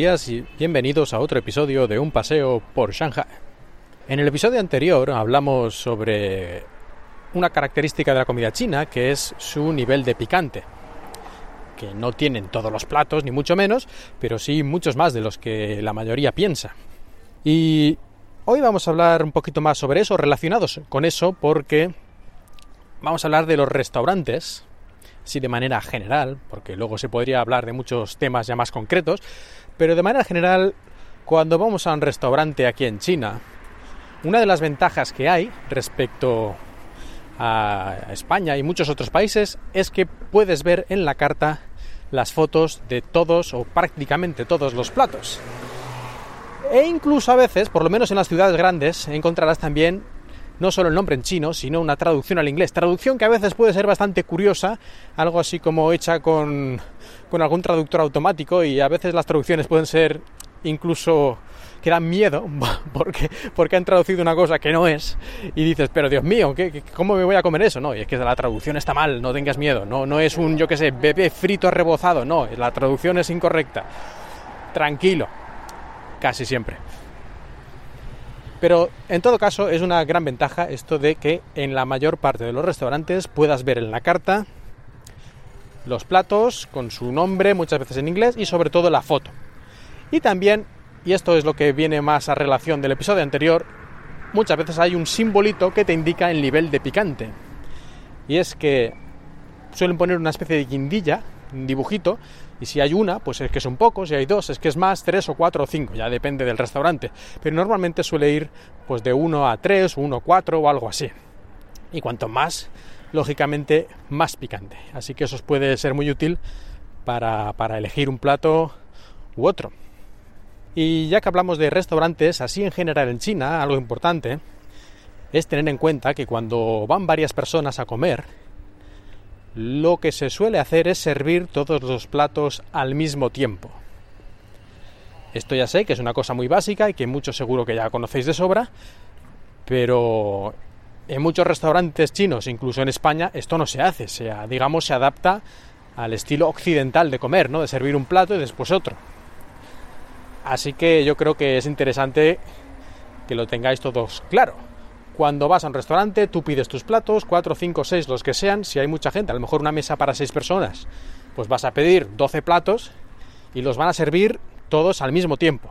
Días y bienvenidos a otro episodio de Un paseo por Shanghai. En el episodio anterior hablamos sobre una característica de la comida china que es su nivel de picante, que no tienen todos los platos ni mucho menos, pero sí muchos más de los que la mayoría piensa. Y hoy vamos a hablar un poquito más sobre eso, relacionados con eso, porque vamos a hablar de los restaurantes sí de manera general, porque luego se podría hablar de muchos temas ya más concretos, pero de manera general, cuando vamos a un restaurante aquí en China, una de las ventajas que hay respecto a España y muchos otros países es que puedes ver en la carta las fotos de todos o prácticamente todos los platos. E incluso a veces, por lo menos en las ciudades grandes, encontrarás también no solo el nombre en chino, sino una traducción al inglés. Traducción que a veces puede ser bastante curiosa, algo así como hecha con, con algún traductor automático y a veces las traducciones pueden ser incluso que dan miedo porque, porque han traducido una cosa que no es y dices, pero Dios mío, ¿qué, ¿cómo me voy a comer eso? No, y es que la traducción está mal, no tengas miedo, no, no es un, yo qué sé, bebé frito rebozado, no, la traducción es incorrecta. Tranquilo, casi siempre. Pero en todo caso es una gran ventaja esto de que en la mayor parte de los restaurantes puedas ver en la carta los platos con su nombre, muchas veces en inglés, y sobre todo la foto. Y también, y esto es lo que viene más a relación del episodio anterior, muchas veces hay un simbolito que te indica el nivel de picante. Y es que suelen poner una especie de guindilla, un dibujito, y si hay una, pues es que son pocos, si hay dos, es que es más, tres o cuatro o cinco, ya depende del restaurante. Pero normalmente suele ir pues de uno a tres, uno a cuatro o algo así. Y cuanto más, lógicamente, más picante. Así que eso os puede ser muy útil para, para elegir un plato u otro. Y ya que hablamos de restaurantes, así en general en China, algo importante es tener en cuenta que cuando van varias personas a comer, lo que se suele hacer es servir todos los platos al mismo tiempo. Esto ya sé que es una cosa muy básica y que muchos seguro que ya conocéis de sobra, pero en muchos restaurantes chinos, incluso en España, esto no se hace, sea, digamos, se adapta al estilo occidental de comer, ¿no? De servir un plato y después otro. Así que yo creo que es interesante que lo tengáis todos claro. Cuando vas a un restaurante, tú pides tus platos, 4, 5, 6, los que sean. Si hay mucha gente, a lo mejor una mesa para 6 personas, pues vas a pedir 12 platos y los van a servir todos al mismo tiempo.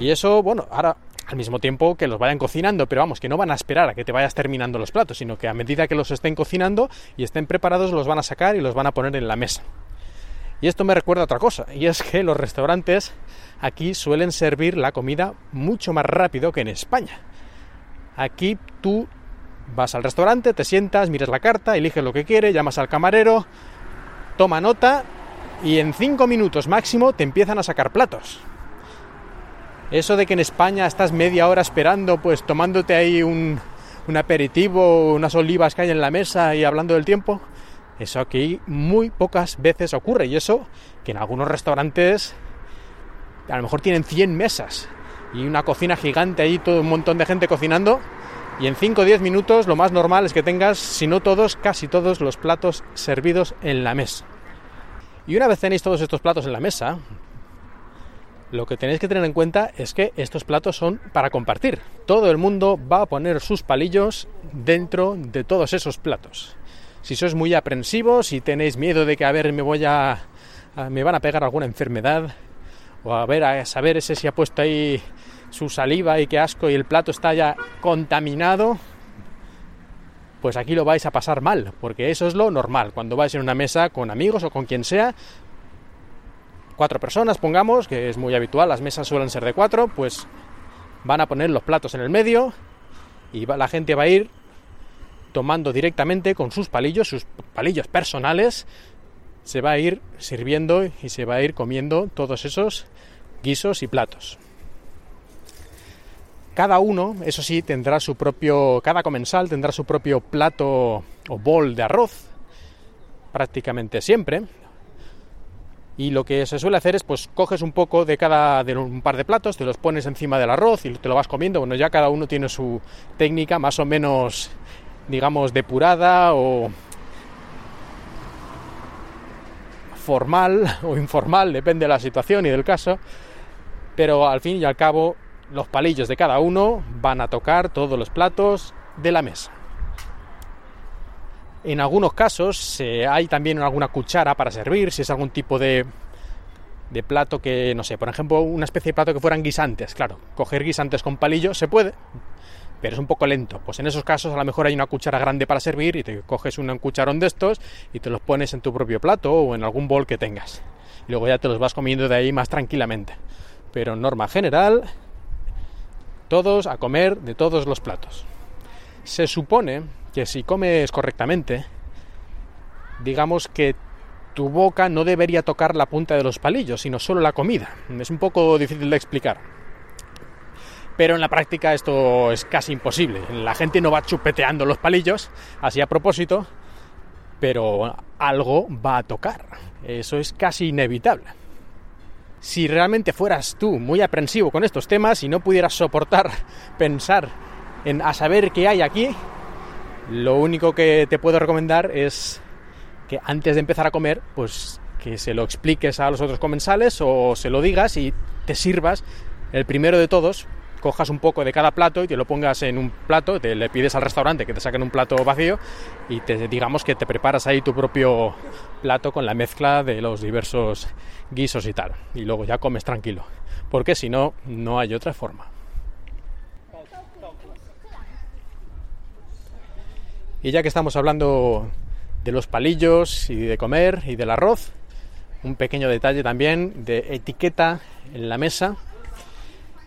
Y eso, bueno, ahora al mismo tiempo que los vayan cocinando, pero vamos, que no van a esperar a que te vayas terminando los platos, sino que a medida que los estén cocinando y estén preparados, los van a sacar y los van a poner en la mesa. Y esto me recuerda a otra cosa, y es que los restaurantes aquí suelen servir la comida mucho más rápido que en España. Aquí tú vas al restaurante, te sientas, miras la carta, eliges lo que quieres, llamas al camarero, toma nota y en cinco minutos máximo te empiezan a sacar platos. Eso de que en España estás media hora esperando, pues tomándote ahí un, un aperitivo, unas olivas que hay en la mesa y hablando del tiempo, eso aquí muy pocas veces ocurre. Y eso que en algunos restaurantes a lo mejor tienen 100 mesas y una cocina gigante ahí, todo un montón de gente cocinando. Y en 5 o 10 minutos lo más normal es que tengas, si no todos, casi todos los platos servidos en la mesa. Y una vez tenéis todos estos platos en la mesa, lo que tenéis que tener en cuenta es que estos platos son para compartir. Todo el mundo va a poner sus palillos dentro de todos esos platos. Si sois muy aprensivos, si tenéis miedo de que a ver me voy a, a me van a pegar alguna enfermedad, o a ver, a saber ese si ha puesto ahí su saliva y qué asco y el plato está ya contaminado, pues aquí lo vais a pasar mal, porque eso es lo normal. Cuando vais en una mesa con amigos o con quien sea, cuatro personas, pongamos, que es muy habitual, las mesas suelen ser de cuatro, pues van a poner los platos en el medio y la gente va a ir tomando directamente con sus palillos, sus palillos personales, se va a ir sirviendo y se va a ir comiendo todos esos guisos y platos. Cada uno, eso sí, tendrá su propio, cada comensal tendrá su propio plato o bol de arroz, prácticamente siempre. Y lo que se suele hacer es, pues, coges un poco de cada, de un par de platos, te los pones encima del arroz y te lo vas comiendo. Bueno, ya cada uno tiene su técnica más o menos, digamos, depurada o formal o informal, depende de la situación y del caso, pero al fin y al cabo los palillos de cada uno van a tocar todos los platos de la mesa. En algunos casos hay también alguna cuchara para servir, si es algún tipo de, de plato que, no sé, por ejemplo, una especie de plato que fueran guisantes. Claro, coger guisantes con palillos se puede, pero es un poco lento. Pues en esos casos a lo mejor hay una cuchara grande para servir y te coges un cucharón de estos y te los pones en tu propio plato o en algún bol que tengas. Y luego ya te los vas comiendo de ahí más tranquilamente. Pero norma general, todos a comer de todos los platos. Se supone que si comes correctamente, digamos que tu boca no debería tocar la punta de los palillos, sino solo la comida. Es un poco difícil de explicar pero en la práctica esto es casi imposible. La gente no va chupeteando los palillos, así a propósito, pero algo va a tocar. Eso es casi inevitable. Si realmente fueras tú muy aprensivo con estos temas y no pudieras soportar pensar en a saber qué hay aquí, lo único que te puedo recomendar es que antes de empezar a comer, pues que se lo expliques a los otros comensales o se lo digas y te sirvas el primero de todos cojas un poco de cada plato y te lo pongas en un plato, te le pides al restaurante que te saquen un plato vacío y te digamos que te preparas ahí tu propio plato con la mezcla de los diversos guisos y tal. Y luego ya comes tranquilo. Porque si no, no hay otra forma. Y ya que estamos hablando de los palillos y de comer y del arroz, un pequeño detalle también de etiqueta en la mesa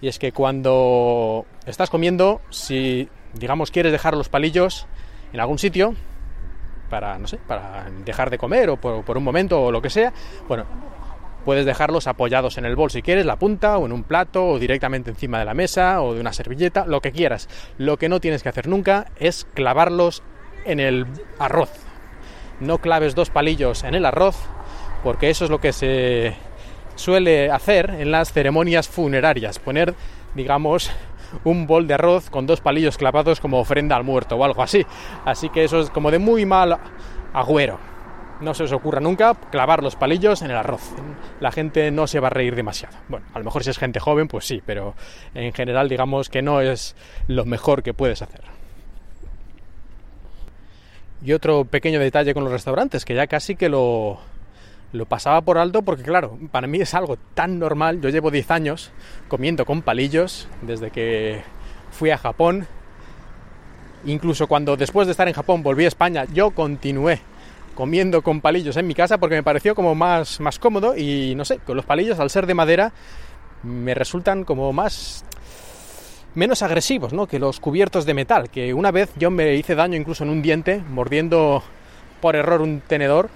y es que cuando estás comiendo, si digamos quieres dejar los palillos en algún sitio para no sé, para dejar de comer o por, un momento o lo que sea, bueno, puedes dejarlos apoyados en el bol si quieres, la punta o en un plato o directamente encima de la mesa o de una servilleta, lo que quieras. Lo que no tienes que hacer nunca es clavarlos en el arroz. No claves dos palillos en el arroz porque eso es lo que se suele hacer en las ceremonias funerarias, poner, digamos, un bol de arroz con dos palillos clavados como ofrenda al muerto o algo así. Así que eso es como de muy mal agüero. No se os ocurra nunca clavar los palillos en el arroz. La gente no se va a reír demasiado. Bueno, a lo mejor si es gente joven, pues sí, pero en general digamos que no es lo mejor que puedes hacer. Y otro pequeño detalle con los restaurantes, que ya casi que lo, lo pasaba por alto porque, claro, para mí es algo tan normal. Yo llevo 10 años comiendo con palillos desde que fui a Japón. Incluso cuando después de estar en Japón volví a España, yo continué comiendo con palillos en mi casa porque me pareció como más, más cómodo y no sé, con los palillos al ser de madera me resultan como más menos agresivos, ¿no? que los cubiertos de metal, que una vez yo me hice daño incluso en un diente mordiendo por error un tenedor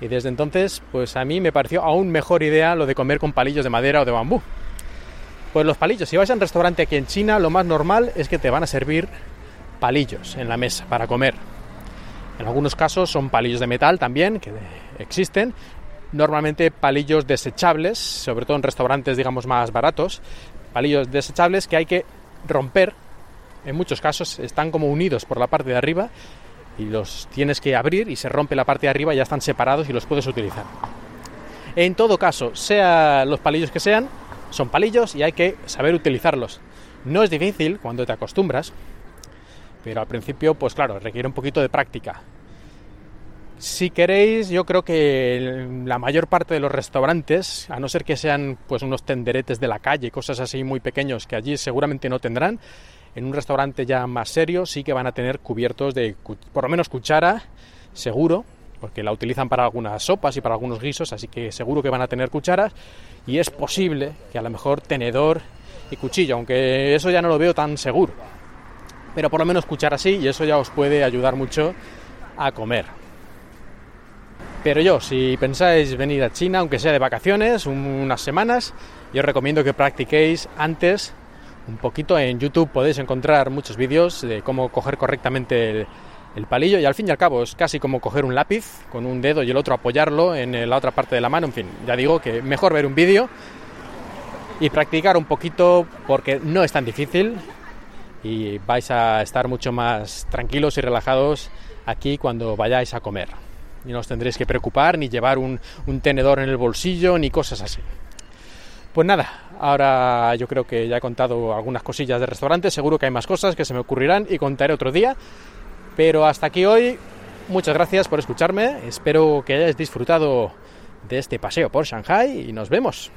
y desde entonces, pues a mí me pareció aún mejor idea lo de comer con palillos de madera o de bambú. Pues los palillos, si vas a un restaurante aquí en China, lo más normal es que te van a servir palillos en la mesa para comer. En algunos casos son palillos de metal también, que existen. Normalmente palillos desechables, sobre todo en restaurantes, digamos, más baratos. Palillos desechables que hay que romper. En muchos casos están como unidos por la parte de arriba y los tienes que abrir y se rompe la parte de arriba ya están separados y los puedes utilizar. En todo caso, sea los palillos que sean, son palillos y hay que saber utilizarlos. No es difícil cuando te acostumbras, pero al principio, pues claro, requiere un poquito de práctica. Si queréis, yo creo que la mayor parte de los restaurantes, a no ser que sean pues unos tenderetes de la calle, cosas así muy pequeños que allí seguramente no tendrán, en un restaurante ya más serio sí que van a tener cubiertos de por lo menos cuchara, seguro, porque la utilizan para algunas sopas y para algunos guisos, así que seguro que van a tener cucharas y es posible que a lo mejor tenedor y cuchillo, aunque eso ya no lo veo tan seguro. Pero por lo menos cuchara sí y eso ya os puede ayudar mucho a comer. Pero yo, si pensáis venir a China, aunque sea de vacaciones, unas semanas, yo os recomiendo que practiquéis antes un poquito. En YouTube podéis encontrar muchos vídeos de cómo coger correctamente el, palillo y al fin y al cabo es casi como coger un lápiz con un dedo y el otro apoyarlo en la otra parte de la mano. En fin, ya digo que mejor ver un vídeo y practicar un poquito porque no es tan difícil y vais a estar mucho más tranquilos y relajados aquí cuando vayáis a comer. y no os tendréis que preocupar ni llevar un, un tenedor en el bolsillo ni cosas así. Pues nada, ahora yo creo que ya he contado algunas cosillas de restaurante, seguro que hay más cosas que se me ocurrirán y contaré otro día, pero hasta aquí hoy, muchas gracias por escucharme, espero que hayáis disfrutado de este paseo por Shanghai y nos vemos.